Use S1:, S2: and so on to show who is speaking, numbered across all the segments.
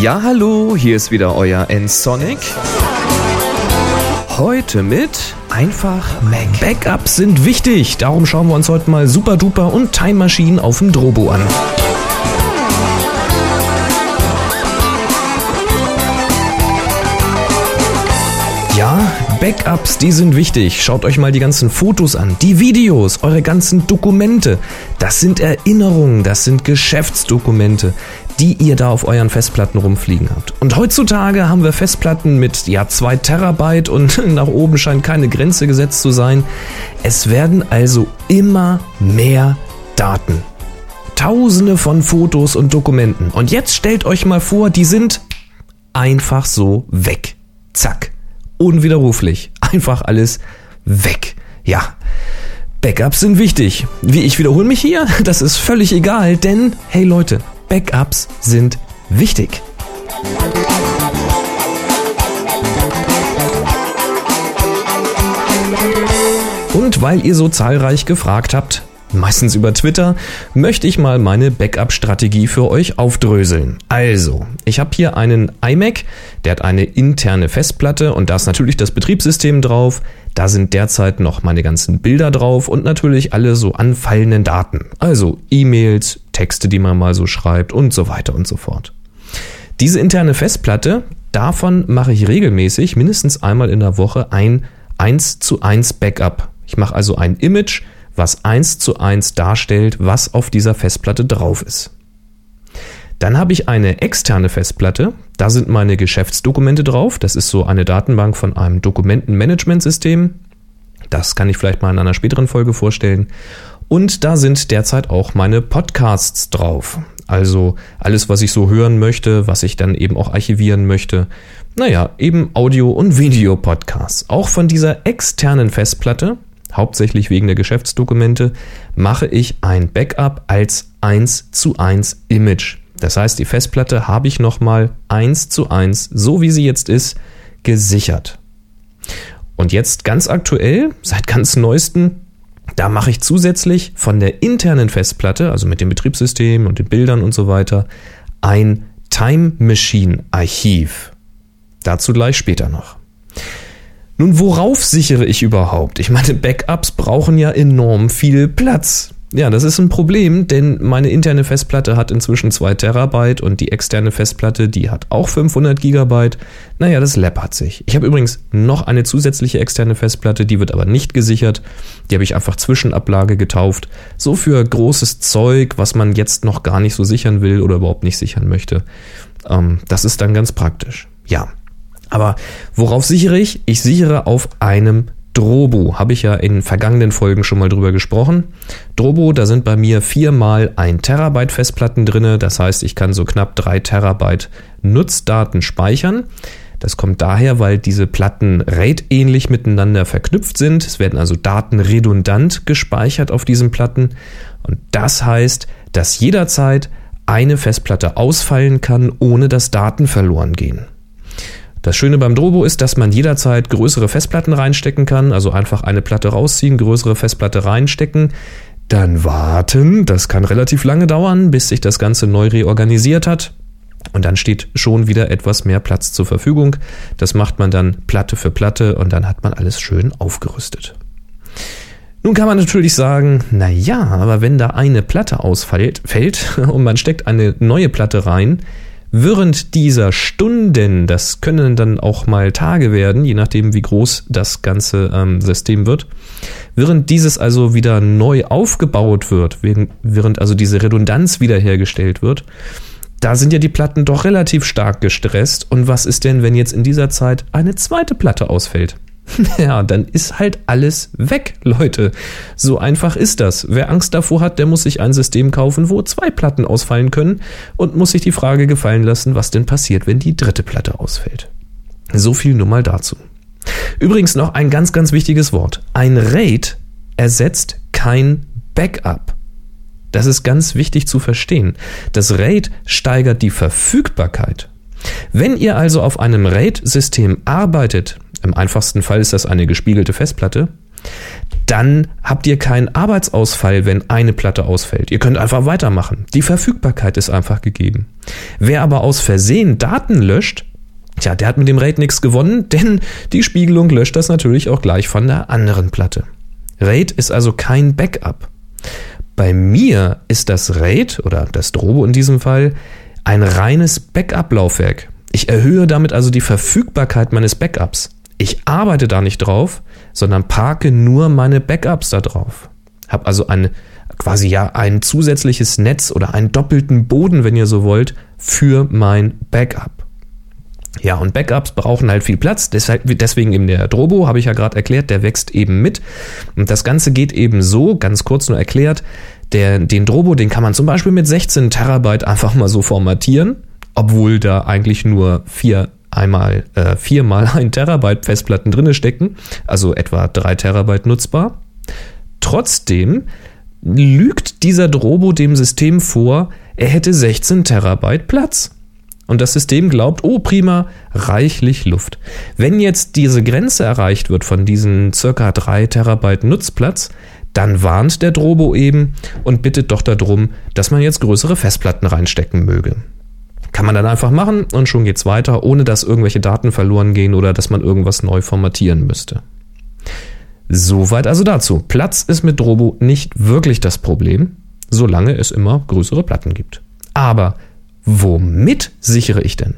S1: Ja, hallo, hier ist wieder euer N-Sonic. Heute mit einfach Mac. Backups sind wichtig, darum schauen wir uns heute mal Super Duper und Time Machine auf dem Drobo an. Backups, die sind wichtig. Schaut euch mal die ganzen Fotos an, die Videos, eure ganzen Dokumente. Das sind Erinnerungen, das sind Geschäftsdokumente, die ihr da auf euren Festplatten rumfliegen habt. Und heutzutage haben wir Festplatten mit ja 2 Terabyte und nach oben scheint keine Grenze gesetzt zu sein. Es werden also immer mehr Daten. Tausende von Fotos und Dokumenten. Und jetzt stellt euch mal vor, die sind einfach so weg. Zack unwiderruflich. Einfach alles weg. Ja. Backups sind wichtig. Wie ich wiederhole mich hier, das ist völlig egal, denn hey Leute, Backups sind wichtig. Und weil ihr so zahlreich gefragt habt, meistens über Twitter, möchte ich mal meine Backup-Strategie für euch aufdröseln. Also, ich habe hier einen iMac, der hat eine interne Festplatte und da ist natürlich das Betriebssystem drauf. Da sind derzeit noch meine ganzen Bilder drauf und natürlich alle so anfallenden Daten. Also E-Mails, Texte, die man mal so schreibt und so weiter und so fort. Diese interne Festplatte, davon mache ich regelmäßig mindestens einmal in der Woche ein 1 zu 1 Backup. Ich mache also ein Image, was eins zu eins darstellt, was auf dieser Festplatte drauf ist. Dann habe ich eine externe Festplatte, da sind meine Geschäftsdokumente drauf, das ist so eine Datenbank von einem Dokumentenmanagementsystem. Das kann ich vielleicht mal in einer späteren Folge vorstellen. Und da sind derzeit auch meine Podcasts drauf. Also alles, was ich so hören möchte, was ich dann eben auch archivieren möchte. Naja, eben Audio- und Videopodcasts. Auch von dieser externen Festplatte hauptsächlich wegen der Geschäftsdokumente, mache ich ein Backup als 1 zu 1 Image. Das heißt, die Festplatte habe ich nochmal 1 zu 1, so wie sie jetzt ist, gesichert. Und jetzt ganz aktuell, seit ganz neuesten, da mache ich zusätzlich von der internen Festplatte, also mit dem Betriebssystem und den Bildern und so weiter, ein Time Machine Archiv. Dazu gleich später noch. Nun, worauf sichere ich überhaupt? Ich meine, Backups brauchen ja enorm viel Platz. Ja, das ist ein Problem, denn meine interne Festplatte hat inzwischen 2 Terabyte und die externe Festplatte, die hat auch 500 Gigabyte. Naja, das läppert sich. Ich habe übrigens noch eine zusätzliche externe Festplatte, die wird aber nicht gesichert. Die habe ich einfach Zwischenablage getauft. So für großes Zeug, was man jetzt noch gar nicht so sichern will oder überhaupt nicht sichern möchte. Ähm, das ist dann ganz praktisch. Ja, aber worauf sichere ich? Ich sichere auf einem Drobo. Habe ich ja in vergangenen Folgen schon mal drüber gesprochen. Drobo, da sind bei mir viermal ein Terabyte Festplatten drinne. Das heißt, ich kann so knapp drei Terabyte Nutzdaten speichern. Das kommt daher, weil diese Platten RAID-ähnlich miteinander verknüpft sind. Es werden also Daten redundant gespeichert auf diesen Platten. Und das heißt, dass jederzeit eine Festplatte ausfallen kann, ohne dass Daten verloren gehen. Das Schöne beim Drobo ist, dass man jederzeit größere Festplatten reinstecken kann, also einfach eine Platte rausziehen, größere Festplatte reinstecken, dann warten, das kann relativ lange dauern, bis sich das Ganze neu reorganisiert hat. Und dann steht schon wieder etwas mehr Platz zur Verfügung. Das macht man dann Platte für Platte und dann hat man alles schön aufgerüstet. Nun kann man natürlich sagen, na ja, aber wenn da eine Platte ausfällt fällt, und man steckt eine neue Platte rein, Während dieser Stunden, das können dann auch mal Tage werden, je nachdem wie groß das ganze ähm, System wird, während dieses also wieder neu aufgebaut wird, während also diese Redundanz wiederhergestellt wird, da sind ja die Platten doch relativ stark gestresst. Und was ist denn, wenn jetzt in dieser Zeit eine zweite Platte ausfällt? Ja, dann ist halt alles weg, Leute. So einfach ist das. Wer Angst davor hat, der muss sich ein System kaufen, wo zwei Platten ausfallen können und muss sich die Frage gefallen lassen, was denn passiert, wenn die dritte Platte ausfällt. So viel nur mal dazu. Übrigens noch ein ganz, ganz wichtiges Wort. Ein RAID ersetzt kein Backup. Das ist ganz wichtig zu verstehen. Das RAID steigert die Verfügbarkeit. Wenn ihr also auf einem RAID-System arbeitet, im einfachsten Fall ist das eine gespiegelte Festplatte, dann habt ihr keinen Arbeitsausfall, wenn eine Platte ausfällt. Ihr könnt einfach weitermachen. Die Verfügbarkeit ist einfach gegeben. Wer aber aus Versehen Daten löscht, tja, der hat mit dem RAID nichts gewonnen, denn die Spiegelung löscht das natürlich auch gleich von der anderen Platte. RAID ist also kein Backup. Bei mir ist das RAID oder das Drobo in diesem Fall ein reines Backup-Laufwerk. Ich erhöhe damit also die Verfügbarkeit meines Backups. Ich arbeite da nicht drauf, sondern parke nur meine Backups da drauf. Hab also ein quasi ja ein zusätzliches Netz oder einen doppelten Boden, wenn ihr so wollt, für mein Backup. Ja, und Backups brauchen halt viel Platz, deswegen eben der Drobo, habe ich ja gerade erklärt, der wächst eben mit. Und das Ganze geht eben so, ganz kurz nur erklärt, der, den Drobo, den kann man zum Beispiel mit 16 Terabyte einfach mal so formatieren, obwohl da eigentlich nur vier einmal äh, viermal ein Terabyte Festplatten drinne stecken, also etwa drei Terabyte nutzbar. Trotzdem lügt dieser Drobo dem System vor, er hätte 16 Terabyte Platz. Und das System glaubt, oh prima, reichlich Luft. Wenn jetzt diese Grenze erreicht wird von diesen circa 3 Terabyte Nutzplatz, dann warnt der Drobo eben und bittet doch darum, dass man jetzt größere Festplatten reinstecken möge. Kann man dann einfach machen und schon geht's weiter, ohne dass irgendwelche Daten verloren gehen oder dass man irgendwas neu formatieren müsste. Soweit also dazu. Platz ist mit Drobo nicht wirklich das Problem, solange es immer größere Platten gibt. Aber womit sichere ich denn?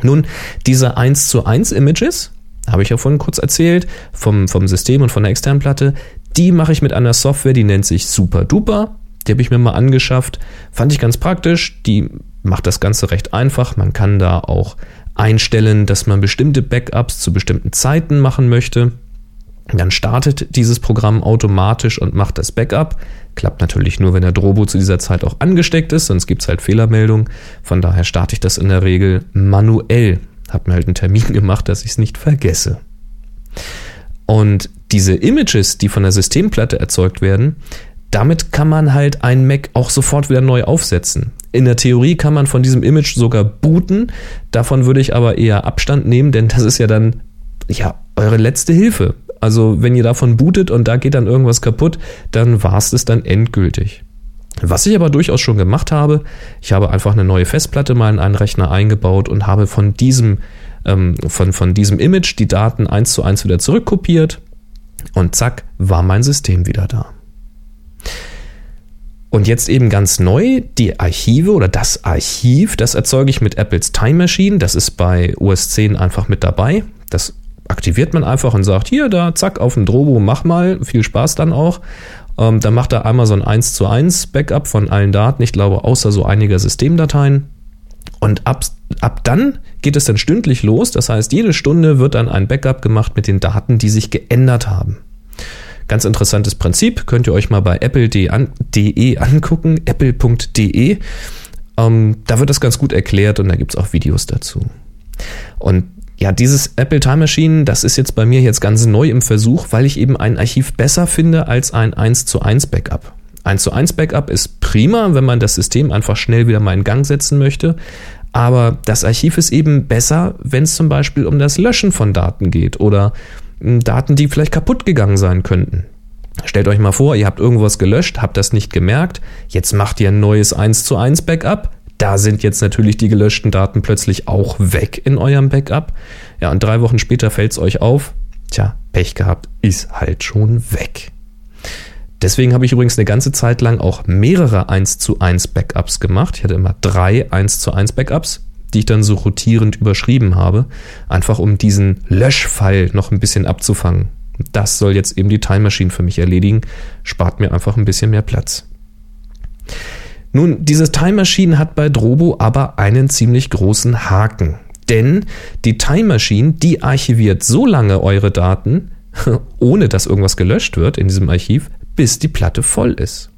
S1: Nun, diese 1 zu 1 Images, habe ich ja vorhin kurz erzählt, vom, vom System und von der externen Platte, die mache ich mit einer Software, die nennt sich Super Duper. Die habe ich mir mal angeschafft. Fand ich ganz praktisch. Die macht das Ganze recht einfach. Man kann da auch einstellen, dass man bestimmte Backups zu bestimmten Zeiten machen möchte. Dann startet dieses Programm automatisch und macht das Backup. Klappt natürlich nur, wenn der Drobo zu dieser Zeit auch angesteckt ist, sonst gibt es halt Fehlermeldungen. Von daher starte ich das in der Regel manuell. Hab mir halt einen Termin gemacht, dass ich es nicht vergesse. Und diese Images, die von der Systemplatte erzeugt werden, damit kann man halt ein Mac auch sofort wieder neu aufsetzen. In der Theorie kann man von diesem Image sogar booten. Davon würde ich aber eher Abstand nehmen, denn das ist ja dann ja eure letzte Hilfe. Also wenn ihr davon bootet und da geht dann irgendwas kaputt, dann war es das dann endgültig. Was ich aber durchaus schon gemacht habe, ich habe einfach eine neue Festplatte mal in einen Rechner eingebaut und habe von diesem, ähm, von, von diesem Image die Daten eins zu eins wieder zurückkopiert und zack, war mein System wieder da. Und jetzt eben ganz neu, die Archive oder das Archiv, das erzeuge ich mit Apples Time Machine. Das ist bei OS 10 einfach mit dabei. Das aktiviert man einfach und sagt, hier, da, zack, auf den Drobo, mach mal. Viel Spaß dann auch. Ähm, dann macht er einmal so ein 1 zu 1 Backup von allen Daten. Ich glaube, außer so einiger Systemdateien. Und ab, ab dann geht es dann stündlich los. Das heißt, jede Stunde wird dann ein Backup gemacht mit den Daten, die sich geändert haben. Ganz interessantes Prinzip, könnt ihr euch mal bei apple.de angucken, apple.de. Ähm, da wird das ganz gut erklärt und da gibt es auch Videos dazu. Und ja, dieses Apple Time Machine, das ist jetzt bei mir jetzt ganz neu im Versuch, weil ich eben ein Archiv besser finde als ein 1 zu 1 Backup. 1 zu 1 Backup ist prima, wenn man das System einfach schnell wieder mal in Gang setzen möchte. Aber das Archiv ist eben besser, wenn es zum Beispiel um das Löschen von Daten geht oder Daten, die vielleicht kaputt gegangen sein könnten. Stellt euch mal vor, ihr habt irgendwas gelöscht, habt das nicht gemerkt, jetzt macht ihr ein neues 1 zu 1 Backup. Da sind jetzt natürlich die gelöschten Daten plötzlich auch weg in eurem Backup. Ja, und drei Wochen später fällt es euch auf. Tja, Pech gehabt, ist halt schon weg. Deswegen habe ich übrigens eine ganze Zeit lang auch mehrere 1 zu 1 Backups gemacht. Ich hatte immer drei 1 zu 1 Backups die ich dann so rotierend überschrieben habe, einfach um diesen Löschfall noch ein bisschen abzufangen. Das soll jetzt eben die Time Machine für mich erledigen, spart mir einfach ein bisschen mehr Platz. Nun, diese Time Machine hat bei Drobo aber einen ziemlich großen Haken. Denn die Time Machine, die archiviert so lange eure Daten, ohne dass irgendwas gelöscht wird in diesem Archiv, bis die Platte voll ist.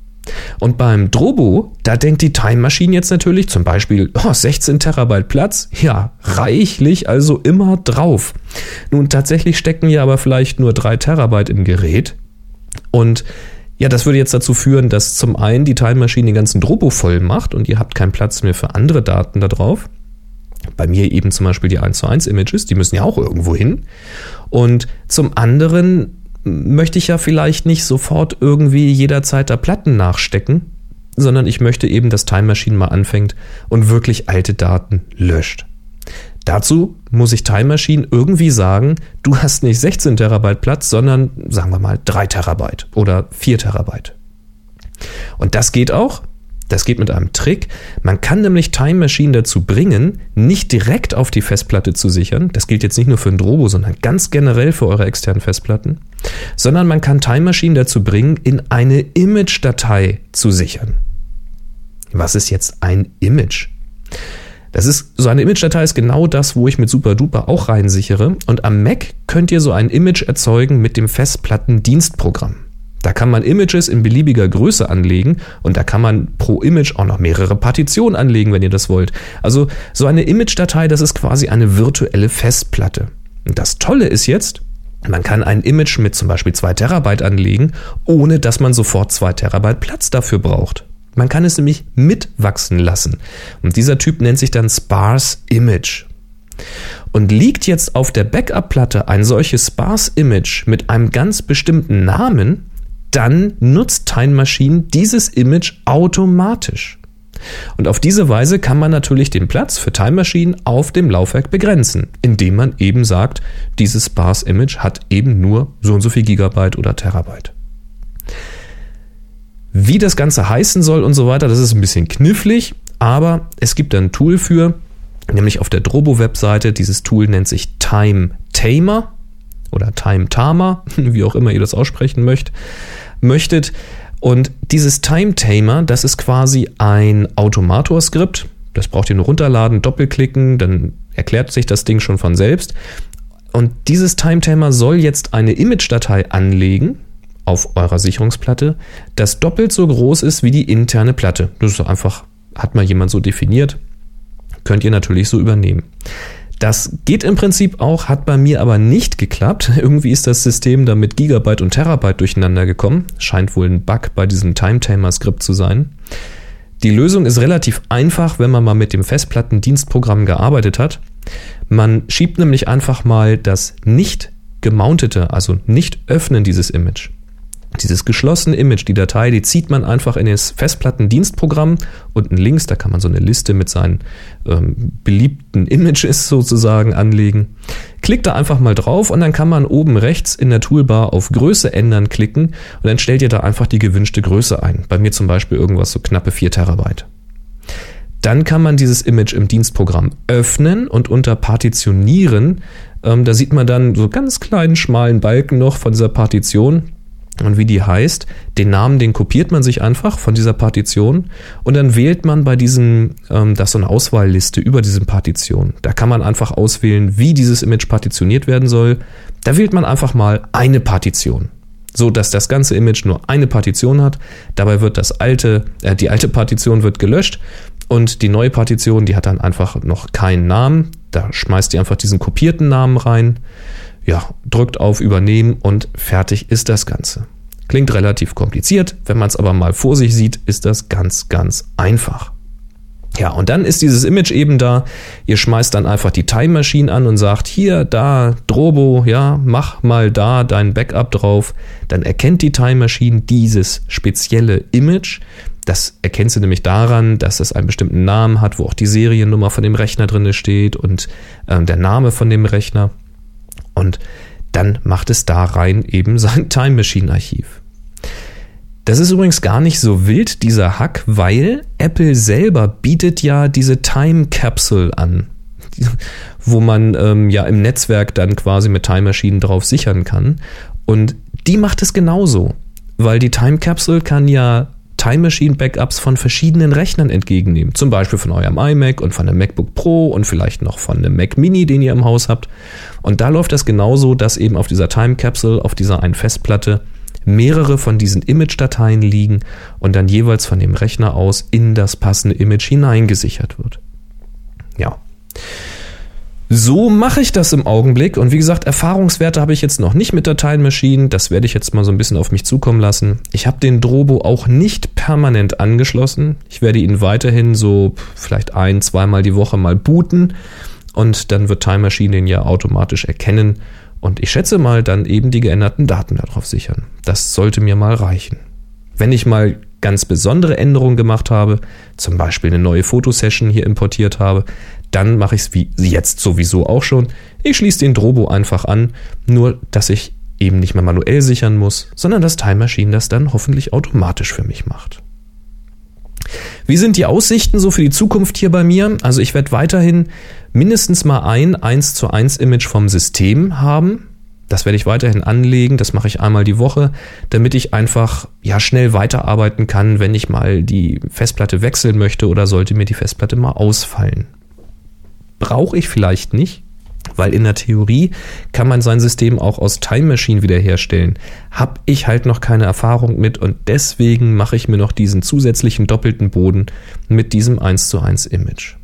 S1: Und beim Drobo, da denkt die Time Machine jetzt natürlich zum Beispiel oh, 16 Terabyte Platz, ja, reichlich also immer drauf. Nun tatsächlich stecken ja aber vielleicht nur 3 Terabyte im Gerät und ja, das würde jetzt dazu führen, dass zum einen die Time Machine den ganzen Drobo voll macht und ihr habt keinen Platz mehr für andere Daten da drauf. Bei mir eben zum Beispiel die 1 zu 1 Images, die müssen ja auch irgendwo hin. Und zum anderen möchte ich ja vielleicht nicht sofort irgendwie jederzeit da Platten nachstecken, sondern ich möchte eben, dass Time Machine mal anfängt und wirklich alte Daten löscht. Dazu muss ich Time Machine irgendwie sagen, du hast nicht 16 Terabyte Platz, sondern sagen wir mal 3 Terabyte oder 4 Terabyte. Und das geht auch. Das geht mit einem Trick. Man kann nämlich Time Machine dazu bringen, nicht direkt auf die Festplatte zu sichern. Das gilt jetzt nicht nur für ein Drobo, sondern ganz generell für eure externen Festplatten. Sondern man kann Time Machine dazu bringen, in eine Image-Datei zu sichern. Was ist jetzt ein Image? Das ist, so eine Image-Datei ist genau das, wo ich mit SuperDuper auch reinsichere. Und am Mac könnt ihr so ein Image erzeugen mit dem Festplattendienstprogramm. Da kann man Images in beliebiger Größe anlegen und da kann man pro Image auch noch mehrere Partitionen anlegen, wenn ihr das wollt. Also so eine Image-Datei, das ist quasi eine virtuelle Festplatte. Und das Tolle ist jetzt, man kann ein Image mit zum Beispiel 2 Terabyte anlegen, ohne dass man sofort 2 Terabyte Platz dafür braucht. Man kann es nämlich mitwachsen lassen. Und dieser Typ nennt sich dann Sparse Image. Und liegt jetzt auf der Backup-Platte ein solches Sparse Image mit einem ganz bestimmten Namen, dann nutzt Time Machine dieses Image automatisch. Und auf diese Weise kann man natürlich den Platz für Time Machine auf dem Laufwerk begrenzen, indem man eben sagt, dieses Sparse Image hat eben nur so und so viel Gigabyte oder Terabyte. Wie das Ganze heißen soll und so weiter, das ist ein bisschen knifflig, aber es gibt ein Tool für, nämlich auf der Drobo-Webseite. Dieses Tool nennt sich Time Tamer oder Time Tamer, wie auch immer ihr das aussprechen möchtet möchtet. Und dieses Time Tamer, das ist quasi ein Automator-Skript. Das braucht ihr nur runterladen, doppelklicken, dann erklärt sich das Ding schon von selbst. Und dieses Time Tamer soll jetzt eine Image-Datei anlegen auf eurer Sicherungsplatte, das doppelt so groß ist wie die interne Platte. Das ist einfach, hat mal jemand so definiert. Könnt ihr natürlich so übernehmen. Das geht im Prinzip auch, hat bei mir aber nicht geklappt. Irgendwie ist das System da mit Gigabyte und Terabyte durcheinander gekommen. Scheint wohl ein Bug bei diesem Timetamer-Skript zu sein. Die Lösung ist relativ einfach, wenn man mal mit dem Festplattendienstprogramm gearbeitet hat. Man schiebt nämlich einfach mal das nicht gemountete, also nicht öffnen dieses Image dieses geschlossene Image, die Datei, die zieht man einfach in das Festplattendienstprogramm. Unten links, da kann man so eine Liste mit seinen ähm, beliebten Images sozusagen anlegen. Klickt da einfach mal drauf und dann kann man oben rechts in der Toolbar auf Größe ändern klicken und dann stellt ihr da einfach die gewünschte Größe ein. Bei mir zum Beispiel irgendwas so knappe 4 Terabyte. Dann kann man dieses Image im Dienstprogramm öffnen und unter Partitionieren, ähm, da sieht man dann so ganz kleinen schmalen Balken noch von dieser Partition und wie die heißt, den Namen, den kopiert man sich einfach von dieser Partition und dann wählt man bei diesem, ähm, das ist so eine Auswahlliste über diese Partition. Da kann man einfach auswählen, wie dieses Image partitioniert werden soll. Da wählt man einfach mal eine Partition. So dass das ganze Image nur eine Partition hat. Dabei wird das alte, äh, die alte Partition wird gelöscht und die neue Partition, die hat dann einfach noch keinen Namen. Da schmeißt ihr einfach diesen kopierten Namen rein ja, drückt auf Übernehmen und fertig ist das Ganze. Klingt relativ kompliziert, wenn man es aber mal vor sich sieht, ist das ganz, ganz einfach. Ja, und dann ist dieses Image eben da. Ihr schmeißt dann einfach die Time Machine an und sagt, hier, da, Drobo, ja, mach mal da dein Backup drauf. Dann erkennt die Time Machine dieses spezielle Image. Das erkennt sie nämlich daran, dass es einen bestimmten Namen hat, wo auch die Seriennummer von dem Rechner drin steht und äh, der Name von dem Rechner. Und dann macht es da rein eben sein Time Machine Archiv. Das ist übrigens gar nicht so wild, dieser Hack, weil Apple selber bietet ja diese Time Capsule an, wo man ähm, ja im Netzwerk dann quasi mit Time Machine drauf sichern kann. Und die macht es genauso, weil die Time Capsule kann ja Time Machine Backups von verschiedenen Rechnern entgegennehmen. Zum Beispiel von eurem iMac und von einem MacBook Pro und vielleicht noch von einem Mac Mini, den ihr im Haus habt. Und da läuft das genauso, dass eben auf dieser Time Capsule, auf dieser einen Festplatte, mehrere von diesen Image-Dateien liegen und dann jeweils von dem Rechner aus in das passende Image hineingesichert wird. Ja. So mache ich das im Augenblick. Und wie gesagt, Erfahrungswerte habe ich jetzt noch nicht mit Time Machine. Das werde ich jetzt mal so ein bisschen auf mich zukommen lassen. Ich habe den Drobo auch nicht permanent angeschlossen. Ich werde ihn weiterhin so vielleicht ein, zweimal die Woche mal booten. Und dann wird Time Machine den ja automatisch erkennen Und ich schätze mal dann eben die geänderten Daten darauf sichern. Das sollte mir mal reichen. Wenn ich mal ganz besondere Änderungen gemacht habe, zum Beispiel eine neue Fotosession hier importiert habe, dann mache ich es wie jetzt sowieso auch schon. Ich schließe den Drobo einfach an, nur dass ich eben nicht mehr manuell sichern muss, sondern das Time Machine das dann hoffentlich automatisch für mich macht. Wie sind die Aussichten so für die Zukunft hier bei mir? Also ich werde weiterhin mindestens mal ein 1 zu 1 Image vom System haben. Das werde ich weiterhin anlegen, das mache ich einmal die Woche, damit ich einfach ja schnell weiterarbeiten kann, wenn ich mal die Festplatte wechseln möchte oder sollte mir die Festplatte mal ausfallen. Brauche ich vielleicht nicht, weil in der Theorie kann man sein System auch aus Time Machine wiederherstellen. Hab ich halt noch keine Erfahrung mit und deswegen mache ich mir noch diesen zusätzlichen doppelten Boden mit diesem 1 zu 1 Image.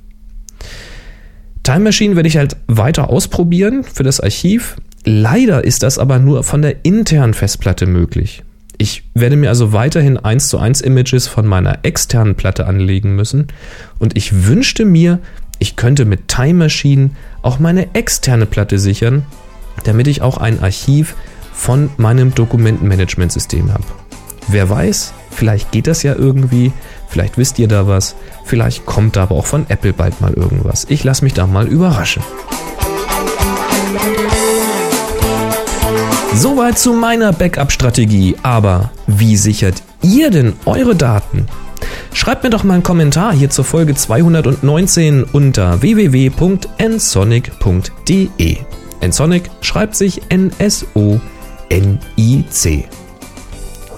S1: Time Machine werde ich halt weiter ausprobieren für das Archiv. Leider ist das aber nur von der internen Festplatte möglich. Ich werde mir also weiterhin 1 zu 1 Images von meiner externen Platte anlegen müssen und ich wünschte mir, ich könnte mit Time Machine auch meine externe Platte sichern, damit ich auch ein Archiv von meinem Dokumentenmanagementsystem habe. Wer weiß, vielleicht geht das ja irgendwie, vielleicht wisst ihr da was, vielleicht kommt da aber auch von Apple bald mal irgendwas. Ich lasse mich da mal überraschen. Soweit zu meiner Backup-Strategie, aber wie sichert ihr denn eure Daten? Schreibt mir doch mal einen Kommentar hier zur Folge 219 unter www.nsonic.de. Nsonic schreibt sich N-S-O-N-I-C.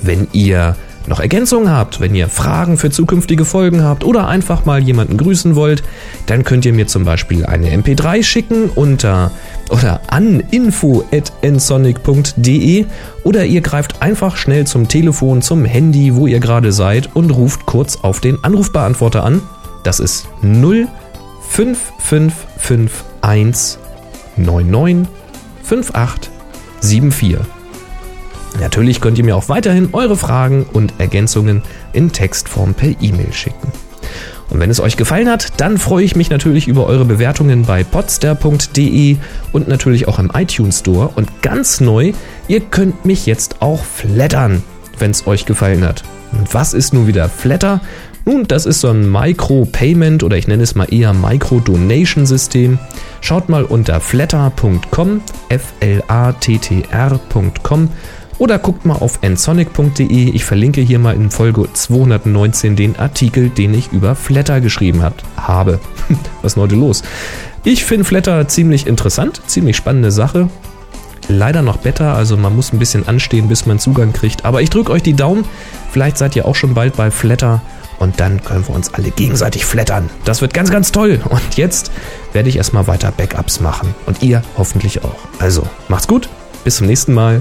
S1: Wenn ihr noch Ergänzungen habt, wenn ihr Fragen für zukünftige Folgen habt oder einfach mal jemanden grüßen wollt, dann könnt ihr mir zum Beispiel eine MP3 schicken unter oder an info@nsonic.de oder ihr greift einfach schnell zum Telefon, zum Handy, wo ihr gerade seid und ruft kurz auf den Anrufbeantworter an. Das ist 05551 99 5874. Natürlich könnt ihr mir auch weiterhin eure Fragen und Ergänzungen in Textform per E-Mail schicken. Und wenn es euch gefallen hat, dann freue ich mich natürlich über eure Bewertungen bei podster.de und natürlich auch im iTunes Store. Und ganz neu, ihr könnt mich jetzt auch flattern, wenn es euch gefallen hat. Und was ist nun wieder Flatter? Nun, das ist so ein Micro-Payment oder ich nenne es mal eher Micro-Donation-System. Schaut mal unter flatter.com, F-L-A-T-T-R.com oder guckt mal auf nsonic.de. Ich verlinke hier mal in Folge 219 den Artikel, den ich über Flatter geschrieben hat, habe. Was ist heute los? Ich finde Flatter ziemlich interessant, ziemlich spannende Sache. Leider noch besser, also man muss ein bisschen anstehen, bis man Zugang kriegt. Aber ich drücke euch die Daumen. Vielleicht seid ihr auch schon bald bei Flatter und dann können wir uns alle gegenseitig flattern. Das wird ganz, ganz toll. Und jetzt werde ich erstmal weiter Backups machen. Und ihr hoffentlich auch. Also, macht's gut. Bis zum nächsten Mal.